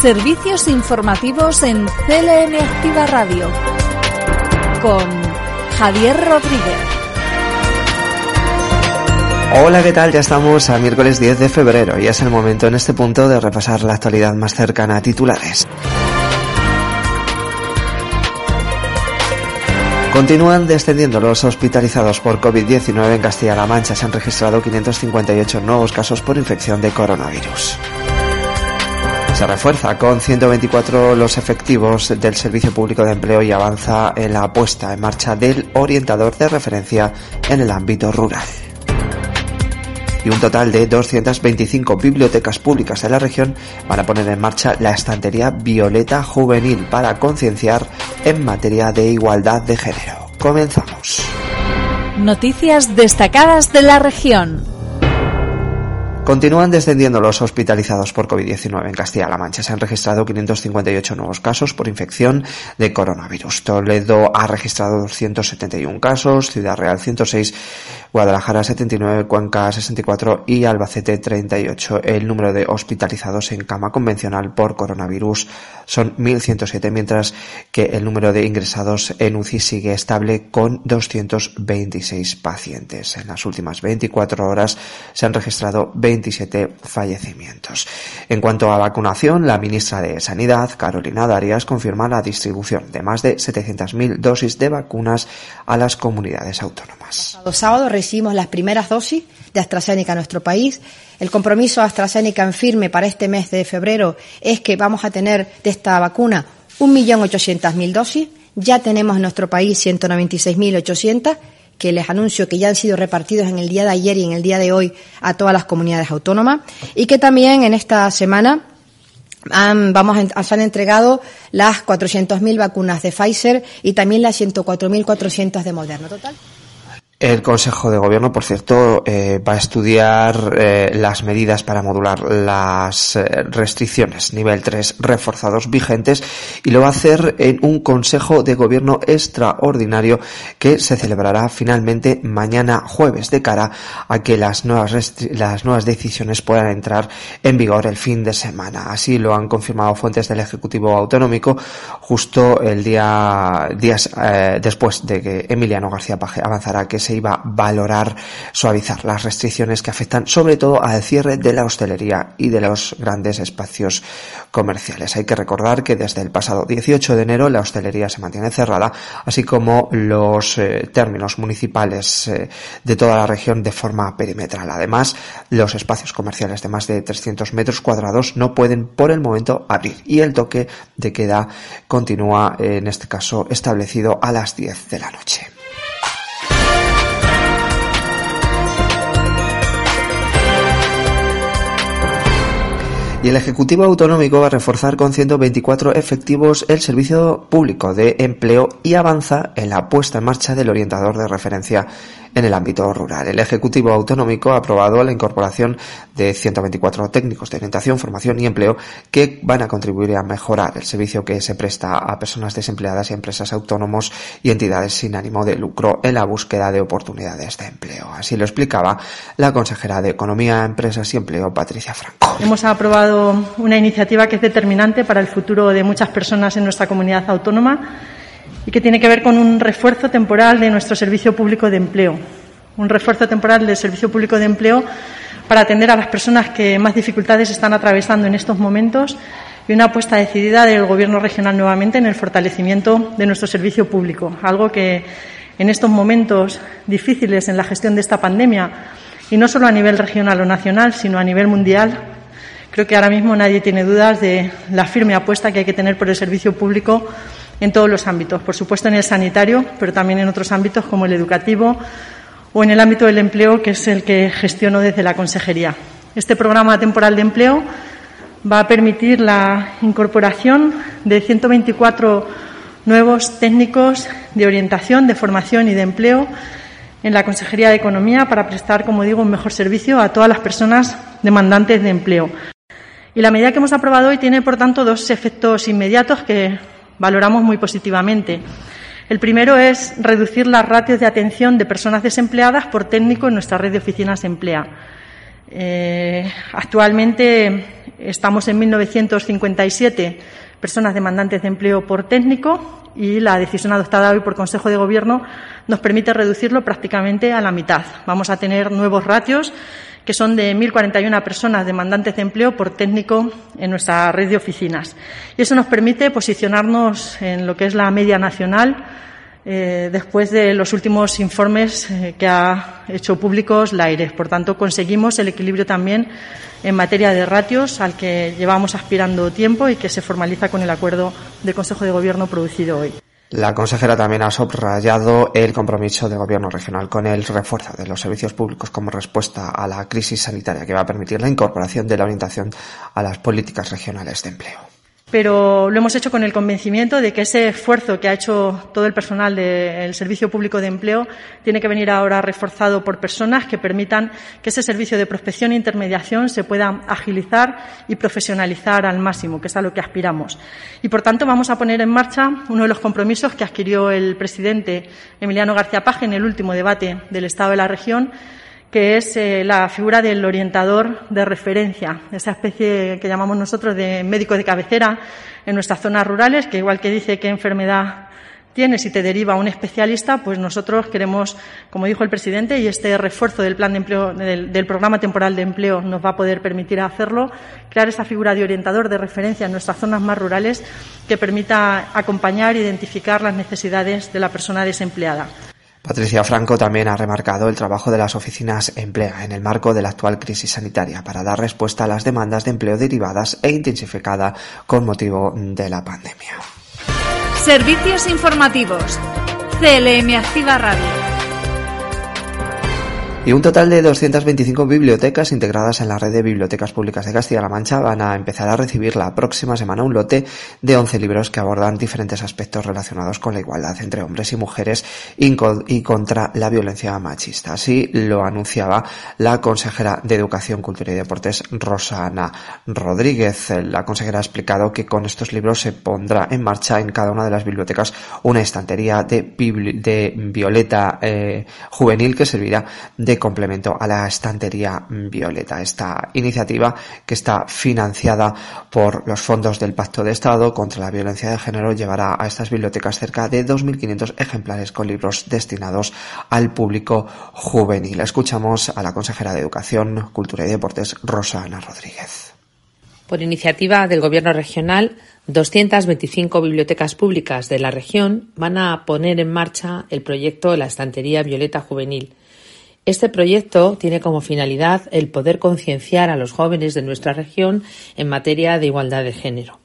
Servicios informativos en CLN Activa Radio con Javier Rodríguez. Hola, ¿qué tal? Ya estamos a miércoles 10 de febrero y es el momento en este punto de repasar la actualidad más cercana a titulares. Continúan descendiendo los hospitalizados por COVID-19 en Castilla-La Mancha. Se han registrado 558 nuevos casos por infección de coronavirus. Se refuerza con 124 los efectivos del Servicio Público de Empleo y avanza en la puesta en marcha del orientador de referencia en el ámbito rural. Y un total de 225 bibliotecas públicas de la región van a poner en marcha la estantería Violeta Juvenil para concienciar en materia de igualdad de género. Comenzamos. Noticias destacadas de la región. Continúan descendiendo los hospitalizados por COVID-19 en Castilla-La Mancha. Se han registrado 558 nuevos casos por infección de coronavirus. Toledo ha registrado 271 casos, Ciudad Real 106, Guadalajara 79, Cuenca 64 y Albacete 38. El número de hospitalizados en cama convencional por coronavirus son 1.107, mientras que el número de ingresados en UCI sigue estable con 226 pacientes. En las últimas 24 horas se han registrado 27 fallecimientos. En cuanto a vacunación, la ministra de Sanidad, Carolina Darias, confirma la distribución de más de 700.000 dosis de vacunas a las comunidades autónomas. El sábado recibimos las primeras dosis de AstraZeneca en nuestro país. El compromiso AstraZeneca en firme para este mes de febrero es que vamos a tener de esta vacuna 1.800.000 dosis. Ya tenemos en nuestro país 196.800 que les anuncio que ya han sido repartidos en el día de ayer y en el día de hoy a todas las comunidades autónomas y que también en esta semana han, vamos a, se han entregado las 400.000 vacunas de Pfizer y también las 104.400 de Moderna. Total. El Consejo de Gobierno, por cierto, eh, va a estudiar eh, las medidas para modular las eh, restricciones nivel 3 reforzados vigentes y lo va a hacer en un Consejo de Gobierno extraordinario que se celebrará finalmente mañana jueves de cara a que las nuevas, las nuevas decisiones puedan entrar en vigor el fin de semana. Así lo han confirmado fuentes del Ejecutivo Autonómico justo el día días después de que Emiliano García Paje avanzará que se iba a valorar suavizar las restricciones que afectan sobre todo al cierre de la hostelería y de los grandes espacios comerciales. Hay que recordar que desde el pasado 18 de enero la hostelería se mantiene cerrada, así como los eh, términos municipales eh, de toda la región de forma perimetral. Además, los espacios comerciales de más de 300 metros cuadrados no pueden por el momento abrir y el toque de queda continúa en este caso establecido a las 10 de la noche. El Ejecutivo Autonómico va a reforzar con 124 efectivos el servicio público de empleo y avanza en la puesta en marcha del orientador de referencia en el ámbito rural. El Ejecutivo Autonómico ha aprobado la incorporación de 124 técnicos de orientación, formación y empleo que van a contribuir a mejorar el servicio que se presta a personas desempleadas y empresas autónomos y entidades sin ánimo de lucro en la búsqueda de oportunidades de empleo. Así lo explicaba la consejera de Economía, Empresas y Empleo, Patricia Franco. Hemos aprobado una iniciativa que es determinante para el futuro de muchas personas en nuestra comunidad autónoma y que tiene que ver con un refuerzo temporal de nuestro servicio público de empleo. Un refuerzo temporal del servicio público de empleo para atender a las personas que más dificultades están atravesando en estos momentos y una apuesta decidida del Gobierno regional nuevamente en el fortalecimiento de nuestro servicio público, algo que en estos momentos difíciles en la gestión de esta pandemia, y no solo a nivel regional o nacional, sino a nivel mundial, creo que ahora mismo nadie tiene dudas de la firme apuesta que hay que tener por el servicio público en todos los ámbitos, por supuesto en el sanitario, pero también en otros ámbitos como el educativo o en el ámbito del empleo, que es el que gestiono desde la Consejería. Este programa temporal de empleo va a permitir la incorporación de 124 nuevos técnicos de orientación, de formación y de empleo en la Consejería de Economía para prestar, como digo, un mejor servicio a todas las personas demandantes de empleo. Y la medida que hemos aprobado hoy tiene, por tanto, dos efectos inmediatos que valoramos muy positivamente. El primero es reducir las ratios de atención de personas desempleadas por técnico en nuestra red de oficinas de empleo. Eh, actualmente estamos en 1957 personas demandantes de empleo por técnico y la decisión adoptada hoy por Consejo de Gobierno nos permite reducirlo prácticamente a la mitad. Vamos a tener nuevos ratios que son de 1.041 personas demandantes de empleo por técnico en nuestra red de oficinas. Y eso nos permite posicionarnos en lo que es la media nacional eh, después de los últimos informes eh, que ha hecho públicos la AIRES. Por tanto, conseguimos el equilibrio también en materia de ratios al que llevamos aspirando tiempo y que se formaliza con el acuerdo del Consejo de Gobierno producido hoy. La consejera también ha subrayado el compromiso del Gobierno regional con el refuerzo de los servicios públicos como respuesta a la crisis sanitaria que va a permitir la incorporación de la orientación a las políticas regionales de empleo pero lo hemos hecho con el convencimiento de que ese esfuerzo que ha hecho todo el personal del Servicio Público de Empleo tiene que venir ahora reforzado por personas que permitan que ese servicio de prospección e intermediación se pueda agilizar y profesionalizar al máximo, que es a lo que aspiramos. Y, por tanto, vamos a poner en marcha uno de los compromisos que adquirió el presidente Emiliano García Paje en el último debate del Estado de la región, que es eh, la figura del orientador de referencia, esa especie que llamamos nosotros de médico de cabecera en nuestras zonas rurales, que igual que dice qué enfermedad tienes y te deriva a un especialista, pues nosotros queremos, como dijo el presidente, y este refuerzo del plan de empleo, del, del, programa temporal de empleo nos va a poder permitir hacerlo, crear esa figura de orientador de referencia en nuestras zonas más rurales que permita acompañar e identificar las necesidades de la persona desempleada. Patricia Franco también ha remarcado el trabajo de las oficinas Emplea en el marco de la actual crisis sanitaria para dar respuesta a las demandas de empleo derivadas e intensificada con motivo de la pandemia. Servicios informativos. CLM Activa Radio. Y un total de 225 bibliotecas integradas en la red de bibliotecas públicas de Castilla-La Mancha van a empezar a recibir la próxima semana un lote de 11 libros que abordan diferentes aspectos relacionados con la igualdad entre hombres y mujeres y contra la violencia machista. Así lo anunciaba la consejera de Educación, Cultura y Deportes, Rosana Rodríguez. La consejera ha explicado que con estos libros se pondrá en marcha en cada una de las bibliotecas una estantería de, violeta eh, juvenil que servirá de complemento a la estantería violeta. Esta iniciativa que está financiada por los fondos del Pacto de Estado contra la Violencia de Género llevará a estas bibliotecas cerca de 2.500 ejemplares con libros destinados al público juvenil. Escuchamos a la consejera de Educación, Cultura y Deportes, Rosana Rodríguez. Por iniciativa del Gobierno regional, 225 bibliotecas públicas de la región van a poner en marcha el proyecto La Estantería Violeta Juvenil, este proyecto tiene como finalidad el poder concienciar a los jóvenes de nuestra región en materia de igualdad de género.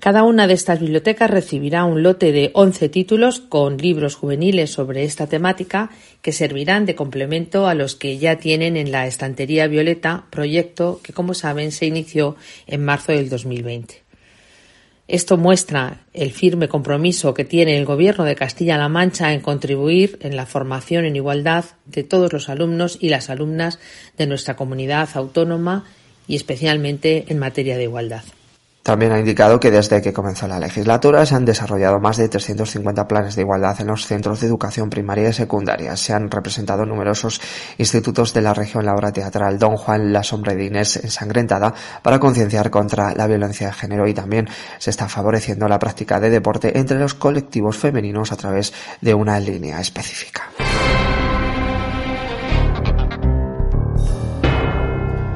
Cada una de estas bibliotecas recibirá un lote de 11 títulos con libros juveniles sobre esta temática que servirán de complemento a los que ya tienen en la estantería violeta, proyecto que, como saben, se inició en marzo del 2020. Esto muestra el firme compromiso que tiene el Gobierno de Castilla-La Mancha en contribuir en la formación en igualdad de todos los alumnos y las alumnas de nuestra comunidad autónoma y especialmente en materia de igualdad. También ha indicado que desde que comenzó la legislatura se han desarrollado más de 350 planes de igualdad en los centros de educación primaria y secundaria. Se han representado numerosos institutos de la región la obra teatral Don Juan La Sombra de Inés ensangrentada para concienciar contra la violencia de género y también se está favoreciendo la práctica de deporte entre los colectivos femeninos a través de una línea específica.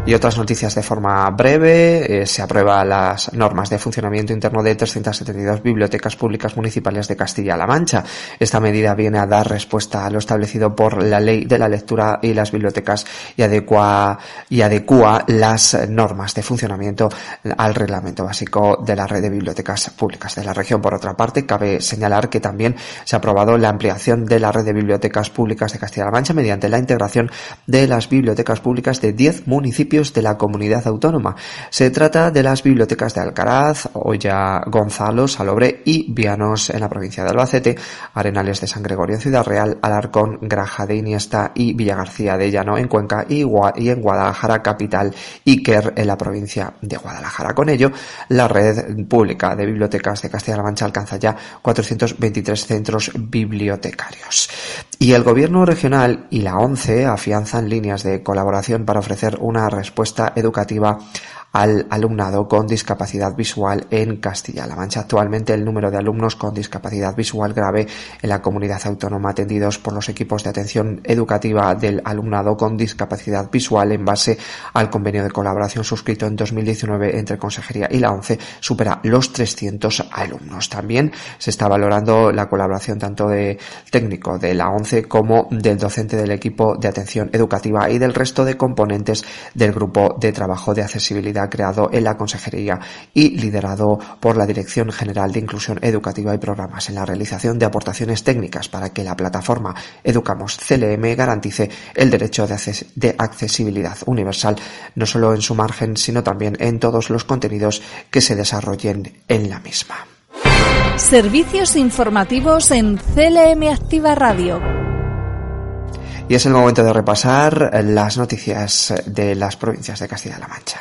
Y otras noticias de forma breve. Eh, se aprueba las normas de funcionamiento interno de 372 bibliotecas públicas municipales de Castilla-La Mancha. Esta medida viene a dar respuesta a lo establecido por la ley de la lectura y las bibliotecas y adecua, y adecua las normas de funcionamiento al reglamento básico de la red de bibliotecas públicas de la región. Por otra parte, cabe señalar que también se ha aprobado la ampliación de la red de bibliotecas públicas de Castilla-La Mancha mediante la integración de las bibliotecas públicas de 10 municipios de la comunidad autónoma. Se trata de las bibliotecas de Alcaraz, Olla Gonzalo, Salobre y Vianos en la provincia de Albacete, Arenales de San Gregorio en Ciudad Real, Alarcón, Graja de Iniesta y Villagarcía de Llano en Cuenca y, en Guadalajara capital, Iker en la provincia de Guadalajara. Con ello, la red pública de bibliotecas de Castilla-La Mancha alcanza ya 423 centros bibliotecarios. Y el gobierno regional y la ONCE afianzan líneas de colaboración para ofrecer una respuesta educativa al alumnado con discapacidad visual en Castilla-La Mancha. Actualmente el número de alumnos con discapacidad visual grave en la comunidad autónoma atendidos por los equipos de atención educativa del alumnado con discapacidad visual en base al convenio de colaboración suscrito en 2019 entre Consejería y la ONCE supera los 300 alumnos. También se está valorando la colaboración tanto de técnico de la ONCE como del docente del equipo de atención educativa y del resto de componentes del grupo de trabajo de accesibilidad creado en la Consejería y liderado por la Dirección General de Inclusión Educativa y Programas en la realización de aportaciones técnicas para que la plataforma Educamos CLM garantice el derecho de, accesibilidad universal no solo en su margen sino también en todos los contenidos que se desarrollen en la misma. Servicios informativos en CLM Activa Radio. Y es el momento de repasar las noticias de las provincias de Castilla-La Mancha.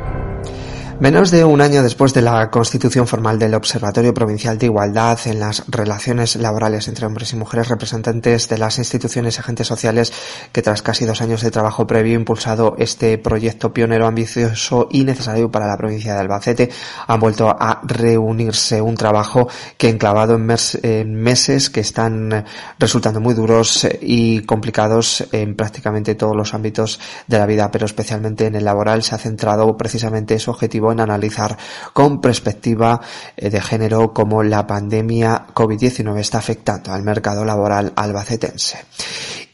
Menos de un año después de la constitución formal del Observatorio Provincial de Igualdad en las relaciones laborales entre hombres y mujeres, representantes de las instituciones y agentes sociales que tras casi dos años de trabajo previo impulsado este proyecto pionero, ambicioso y necesario para la provincia de Albacete, han vuelto a reunirse. Un trabajo que enclavado en, meses que están resultando muy duros y complicados en prácticamente todos los ámbitos de la vida, pero especialmente en el laboral se ha centrado precisamente su objetivo en analizar con perspectiva eh, de género cómo la pandemia COVID-19 está afectando al mercado laboral albacetense.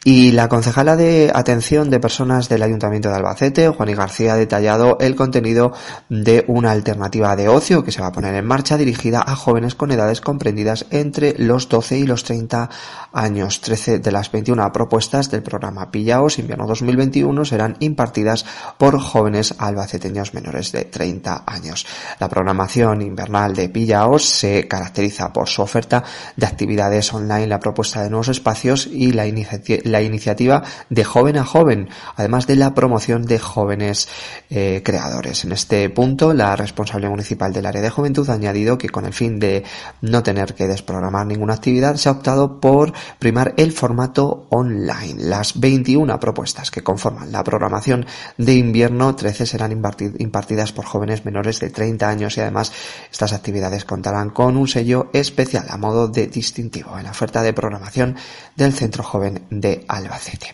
Y la concejala de atención de personas del Ayuntamiento de Albacete, Juan y García, ha detallado el contenido de una alternativa de ocio que se va a poner en marcha dirigida a jóvenes con edades comprendidas entre los 12 y los 30 años. 13 de las 21 propuestas del programa Pillaos Invierno 2021 serán impartidas por jóvenes albaceteños menores de 30 años. La programación invernal de Pillaos se caracteriza por su oferta de actividades online, la propuesta de nuevos espacios y la iniciativa la iniciativa de joven a joven, además de la promoción de jóvenes eh, creadores. En este punto, la responsable municipal del área de juventud ha añadido que con el fin de no tener que desprogramar ninguna actividad, se ha optado por primar el formato online. Las 21 propuestas que conforman la programación de invierno, 13 serán impartidas por jóvenes menores de 30 años y además estas actividades contarán con un sello especial a modo de distintivo en la oferta de programación del Centro Joven de Albacete.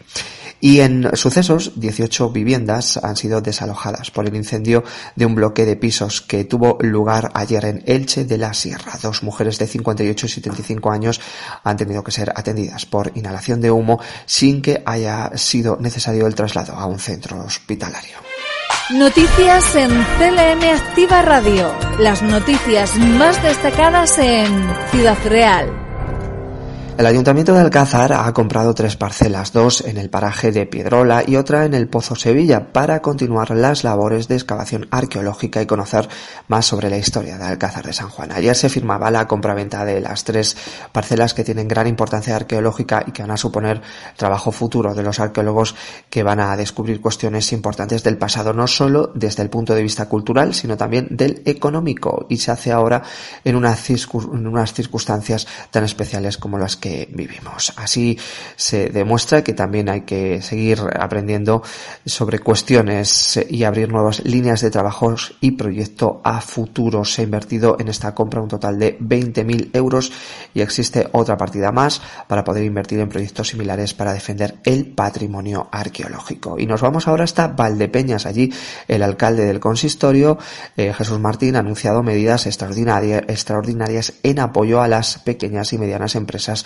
Y en sucesos, 18 viviendas han sido desalojadas por el incendio de un bloque de pisos que tuvo lugar ayer en Elche de la Sierra. Dos mujeres de 58 y 75 años han tenido que ser atendidas por inhalación de humo sin que haya sido necesario el traslado a un centro hospitalario. Noticias en CLM Activa Radio. Las noticias más destacadas en Ciudad Real. El Ayuntamiento de Alcázar ha comprado tres parcelas, dos en el paraje de Piedrola y otra en el Pozo Sevilla, para continuar las labores de excavación arqueológica y conocer más sobre la historia de Alcázar de San Juan. Ayer se firmaba la compraventa de las tres parcelas que tienen gran importancia arqueológica y que van a suponer trabajo futuro de los arqueólogos que van a descubrir cuestiones importantes del pasado, no solo desde el punto de vista cultural, sino también del económico. Y se hace ahora en en unas circunstancias tan especiales como las que vivimos. Así se demuestra que también hay que seguir aprendiendo sobre cuestiones y abrir nuevas líneas de trabajos y proyecto a futuro. Se ha invertido en esta compra un total de 20.000 euros y existe otra partida más para poder invertir en proyectos similares para defender el patrimonio arqueológico. Y nos vamos ahora hasta Valdepeñas. Allí el alcalde del consistorio, eh, Jesús Martín, ha anunciado medidas extraordinarias, extraordinarias en apoyo a las pequeñas y medianas empresas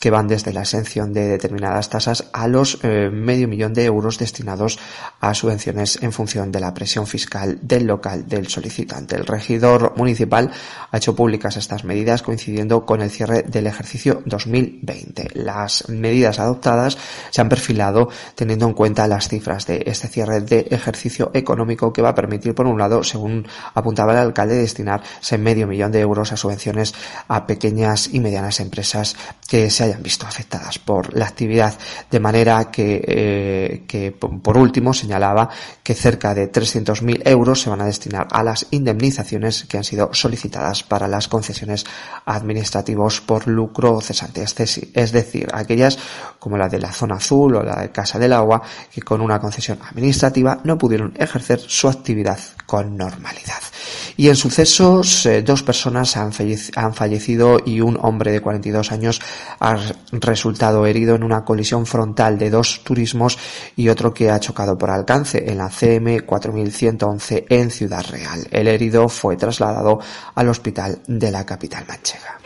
que van desde la exención de determinadas tasas a los eh, medio millón de euros destinados a subvenciones en función de la presión fiscal del local del solicitante. El regidor municipal ha hecho públicas estas medidas coincidiendo con el cierre del ejercicio 2020. Las medidas adoptadas se han perfilado teniendo en cuenta las cifras de este cierre de ejercicio económico que va a permitir, por un lado, según apuntaba el alcalde, destinarse medio millón de euros a subvenciones a pequeñas y medianas empresas que se hayan visto afectadas por la actividad. De manera que, eh, por último, señalaba que cerca de 300.000 euros se van a destinar a las indemnizaciones que han sido solicitadas para las concesiones administrativos por lucro cesante. Es decir, aquellas como la de la zona azul o la de Casa del Agua que con una concesión administrativa no pudieron ejercer su actividad con normalidad. Y en sucesos, eh, dos personas han fallecido y un hombre de 42 años ha resultado herido en una colisión frontal de dos turismos y otro que ha chocado por alcance en la CM 4111 en Ciudad Real. El herido fue trasladado al hospital de la capital manchega.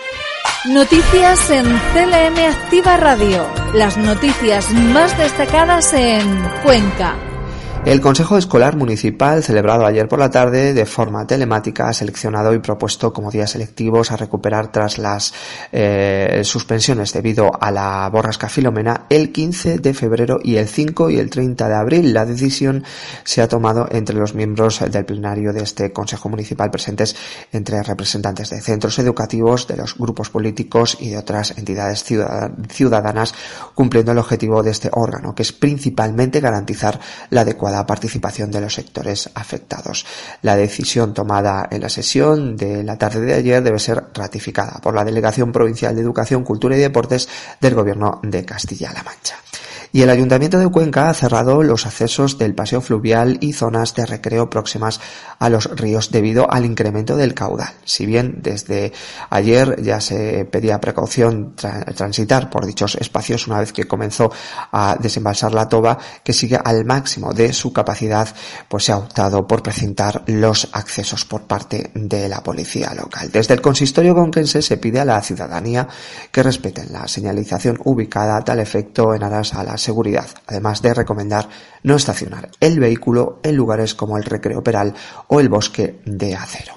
Noticias en CLM Activa Radio. Las noticias más destacadas en Cuenca. El Consejo Escolar Municipal, celebrado ayer por la tarde de forma telemática, ha seleccionado y propuesto como días selectivos a recuperar tras las eh, suspensiones debido a la borrasca Filomena el 15 de febrero y el 5 y el 30 de abril. La decisión se ha tomado entre los miembros del plenario de este Consejo Municipal presentes entre representantes de centros educativos, de los grupos políticos y de otras entidades ciudadanas, cumpliendo el objetivo de este órgano, que es principalmente garantizar la adecuada la participación de los sectores afectados. La decisión tomada en la sesión de la tarde de ayer debe ser ratificada por la Delegación Provincial de Educación, Cultura y Deportes del Gobierno de Castilla-La Mancha y el Ayuntamiento de Cuenca ha cerrado los accesos del paseo fluvial y zonas de recreo próximas a los ríos debido al incremento del caudal. Si bien desde ayer ya se pedía precaución transitar por dichos espacios una vez que comenzó a desembalsar la toba que sigue al máximo de su capacidad, pues se ha optado por precintar los accesos por parte de la policía local. Desde el consistorio conquense se pide a la ciudadanía que respeten la señalización ubicada a tal efecto en aras a las seguridad, además de recomendar no estacionar el vehículo en lugares como el recreo peral o el bosque de acero.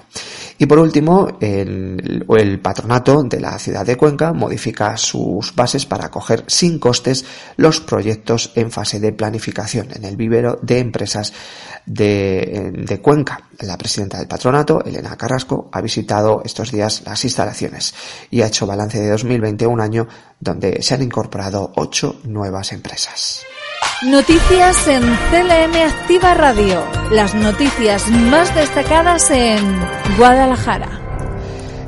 Y por último, el, patronato de la ciudad de Cuenca modifica sus bases para acoger sin costes los proyectos en fase de planificación en el vivero de empresas de, de Cuenca. La presidenta del patronato, Elena Carrasco, ha visitado estos días las instalaciones y ha hecho balance de 2020, un año donde se han incorporado ocho nuevas empresas. Noticias en CLM Activa Radio. Las noticias más destacadas en Guadalajara.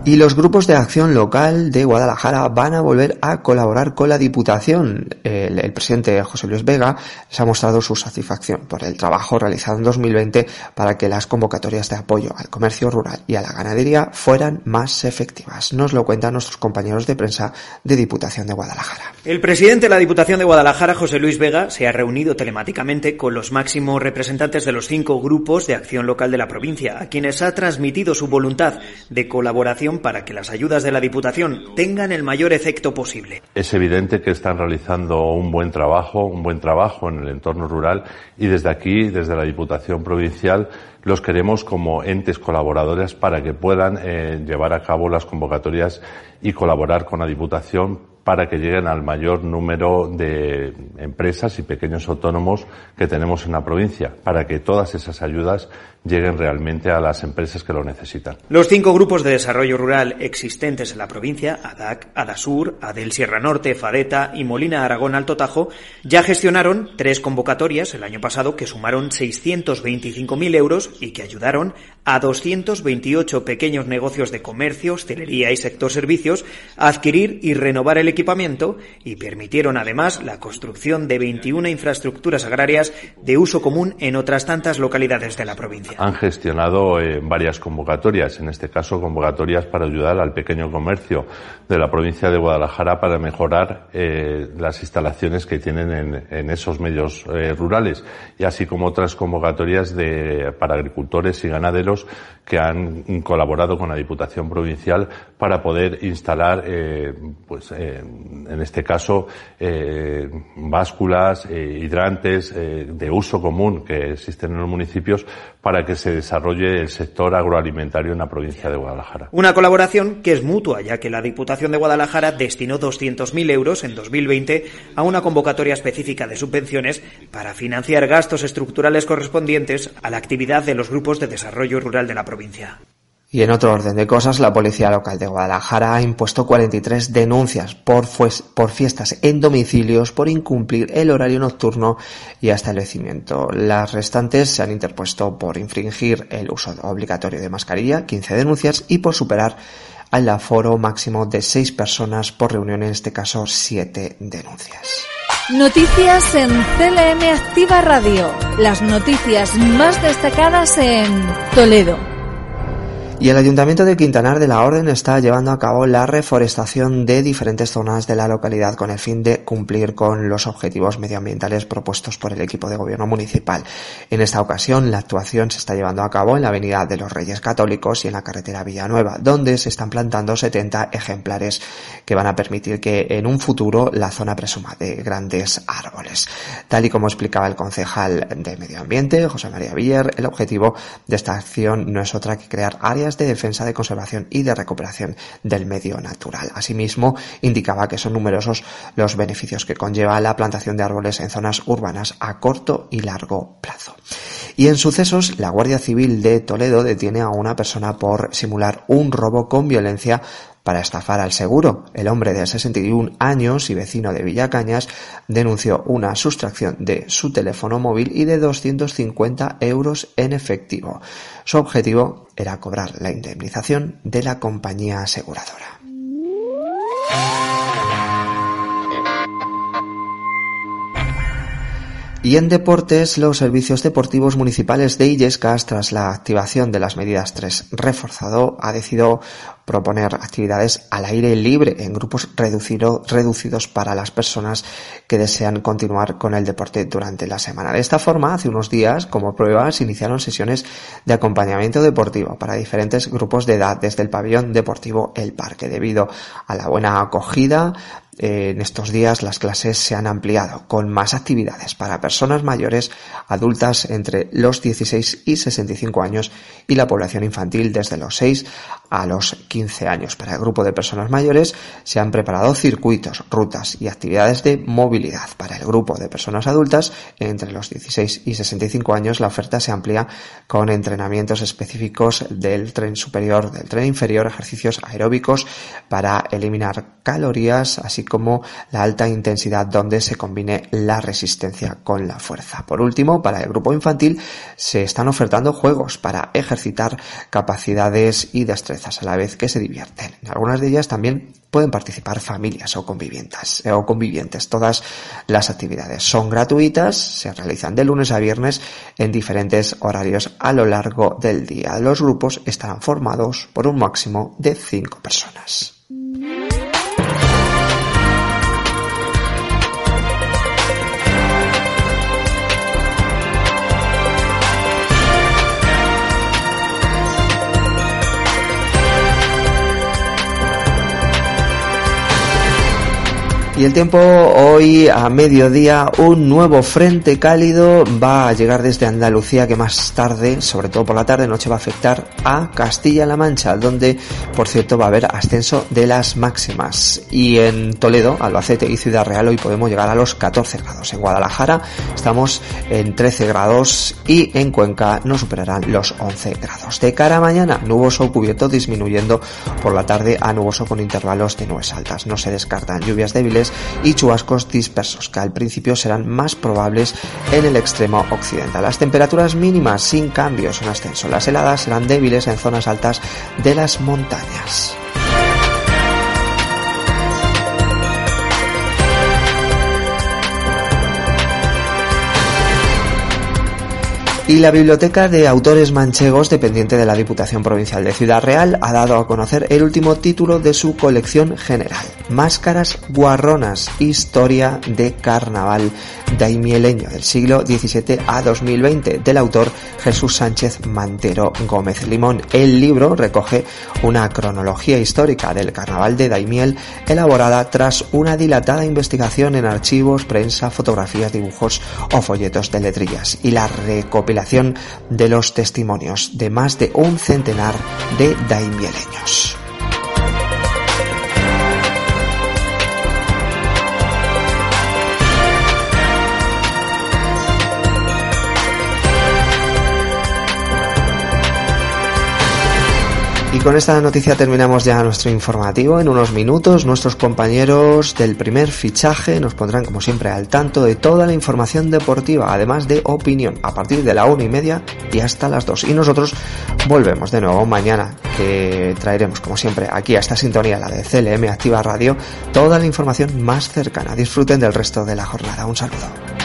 Y los grupos de acción local de Guadalajara van a volver a colaborar con la Diputación. El, presidente José Luis Vega se ha mostrado su satisfacción por el trabajo realizado en 2020 para que las convocatorias de apoyo al comercio rural y a la ganadería fueran más efectivas. Nos lo cuentan nuestros compañeros de prensa de Diputación de Guadalajara. El presidente de la Diputación de Guadalajara, José Luis Vega, se ha reunido telemáticamente con los máximos representantes de los cinco grupos de acción local de la provincia, a quienes ha transmitido su voluntad de colaboración para que las ayudas de la Diputación tengan el mayor efecto posible. Es evidente que están realizando un buen trabajo, un buen trabajo en el entorno rural y desde aquí, desde la Diputación Provincial, los queremos como entes colaboradores para que puedan eh, llevar a cabo las convocatorias y colaborar con la Diputación para que lleguen al mayor número de empresas y pequeños autónomos que tenemos en la provincia, para que todas esas ayudas lleguen realmente a las empresas que lo necesitan. Los cinco grupos de desarrollo rural existentes en la provincia, ADAC, ADASUR, ADEL Sierra Norte, FADETA y Molina Aragón Alto Tajo, ya gestionaron tres convocatorias el año pasado que sumaron 625.000 euros y que ayudaron a 228 pequeños negocios de comercio, hostelería y sector servicios a adquirir y renovar el equipamiento y permitieron además la construcción de 21 infraestructuras agrarias de uso común en otras tantas localidades de la provincia. Han gestionado eh, varias convocatorias, en este caso convocatorias para ayudar al pequeño comercio de la provincia de Guadalajara para mejorar eh, las instalaciones que tienen en, esos medios eh, rurales y así como otras convocatorias de, para agricultores y ganaderos que han colaborado con la Diputación Provincial para poder instalar, pues, en este caso, básculas, hidrantes de uso común que existen en los municipios para que se desarrolle el sector agroalimentario en la provincia de Guadalajara. Una colaboración que es mutua, ya que la Diputación de Guadalajara destinó 200.000 euros en 2020 a una convocatoria específica de subvenciones para financiar gastos estructurales correspondientes a la actividad de los grupos de desarrollo rural de la provincia. Y en otro orden de cosas, la Policía Local de Guadalajara ha impuesto 43 denuncias por, por fiestas en domicilios por incumplir el horario nocturno y hasta establecimiento. Las restantes se han interpuesto por infringir el uso obligatorio de mascarilla, 15 denuncias, y por superar al aforo máximo de 6 personas por reunión, en este caso 7 denuncias. Noticias en CLM Activa Radio. Las noticias más destacadas en Toledo. Y el Ayuntamiento de Quintanar de la Orden está llevando a cabo la reforestación de diferentes zonas de la localidad con el fin de cumplir con los objetivos medioambientales propuestos por el equipo de gobierno municipal. En esta ocasión, la actuación se está llevando a cabo en la Avenida de los Reyes Católicos y en la carretera Villanueva, donde se están plantando 70 ejemplares que van a permitir que en un futuro la zona presuma de grandes árboles. Tal y como explicaba el concejal de Medio Ambiente, José María Villar, el objetivo de esta acción no es otra que crear áreas de defensa, de conservación y de recuperación del medio natural. Asimismo, indicaba que son numerosos los beneficios que conlleva la plantación de árboles en zonas urbanas a corto y largo plazo. Y en sucesos, la Guardia Civil de Toledo detiene a una persona por simular un robo con violencia para estafar al seguro. El hombre de 61 años y vecino de Villacañas denunció una sustracción de su teléfono móvil y de 250 euros en efectivo. Su objetivo era cobrar la indemnización de la compañía aseguradora. Y en deportes, los servicios deportivos municipales de Illescas, tras la activación de las medidas 3 reforzado, ha decidido proponer actividades al aire libre en grupos reducidos para las personas que desean continuar con el deporte durante la semana. De esta forma, hace unos días, como prueba, se iniciaron sesiones de acompañamiento deportivo para diferentes grupos de edad desde el pabellón deportivo El Parque. Debido a la buena acogida, en estos días las clases se han ampliado con más actividades para personas mayores, adultas entre los 16 y 65 años y la población infantil desde los 6 a los 15 años. Para el grupo de personas mayores se han preparado circuitos, rutas y actividades de movilidad. Para el grupo de personas adultas entre los 16 y 65 años la oferta se amplía con entrenamientos específicos del tren superior, del tren inferior, ejercicios aeróbicos para eliminar calorías, así como la alta intensidad donde se combine la resistencia con la fuerza. Por último, para el grupo infantil se están ofertando juegos para ejercitar capacidades y destrezas a la vez que se divierten. En algunas de ellas también pueden participar familias o convivientes, o convivientes. Todas las actividades son gratuitas, se realizan de lunes a viernes en diferentes horarios a lo largo del día. Los grupos estarán formados por un máximo de cinco personas. Y el tiempo hoy a mediodía, un nuevo frente cálido va a llegar desde Andalucía que más tarde, sobre todo por la tarde, noche va a afectar a Castilla-La Mancha, donde por cierto va a haber ascenso de las máximas. Y en Toledo, Albacete y Ciudad Real hoy podemos llegar a los 14 grados. En Guadalajara estamos en 13 grados y en Cuenca no superarán los 11 grados. De cara a mañana, nuboso cubierto disminuyendo por la tarde a nuboso con intervalos de nubes altas. No se descartan lluvias débiles y chubascos dispersos, que al principio serán más probables en el extremo occidental. Las temperaturas mínimas sin cambios en ascenso. Las heladas serán débiles en zonas altas de las montañas. Y la Biblioteca de Autores Manchegos, dependiente de la Diputación Provincial de Ciudad Real, ha dado a conocer el último título de su colección general, Máscaras Guarronas, Historia de Carnaval daimieleño del siglo XVII a 2020, del autor Jesús Sánchez Mantero Gómez Limón. El libro recoge una cronología histórica del Carnaval de Daimiel elaborada tras una dilatada investigación en archivos, prensa, fotografías, dibujos o folletos de letrillas y la recopilación de los testimonios de más de un centenar de daimieleños. Con esta noticia terminamos ya nuestro informativo. En unos minutos nuestros compañeros del primer fichaje nos pondrán como siempre al tanto de toda la información deportiva, además de opinión, a partir de la una y media y hasta las dos. Y nosotros volvemos de nuevo mañana, que traeremos como siempre aquí a esta sintonía, la de CLM Activa Radio, toda la información más cercana. Disfruten del resto de la jornada. Un saludo.